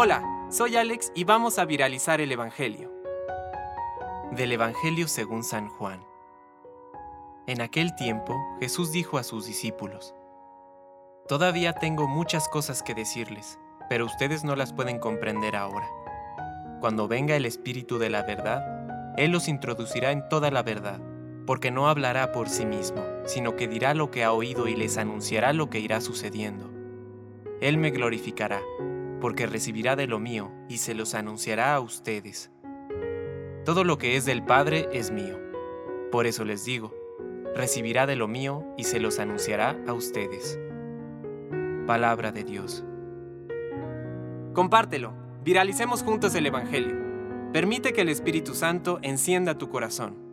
Hola, soy Alex y vamos a viralizar el Evangelio. Del Evangelio según San Juan. En aquel tiempo Jesús dijo a sus discípulos, Todavía tengo muchas cosas que decirles, pero ustedes no las pueden comprender ahora. Cuando venga el Espíritu de la verdad, Él los introducirá en toda la verdad, porque no hablará por sí mismo, sino que dirá lo que ha oído y les anunciará lo que irá sucediendo. Él me glorificará porque recibirá de lo mío y se los anunciará a ustedes. Todo lo que es del Padre es mío. Por eso les digo, recibirá de lo mío y se los anunciará a ustedes. Palabra de Dios. Compártelo, viralicemos juntos el Evangelio. Permite que el Espíritu Santo encienda tu corazón.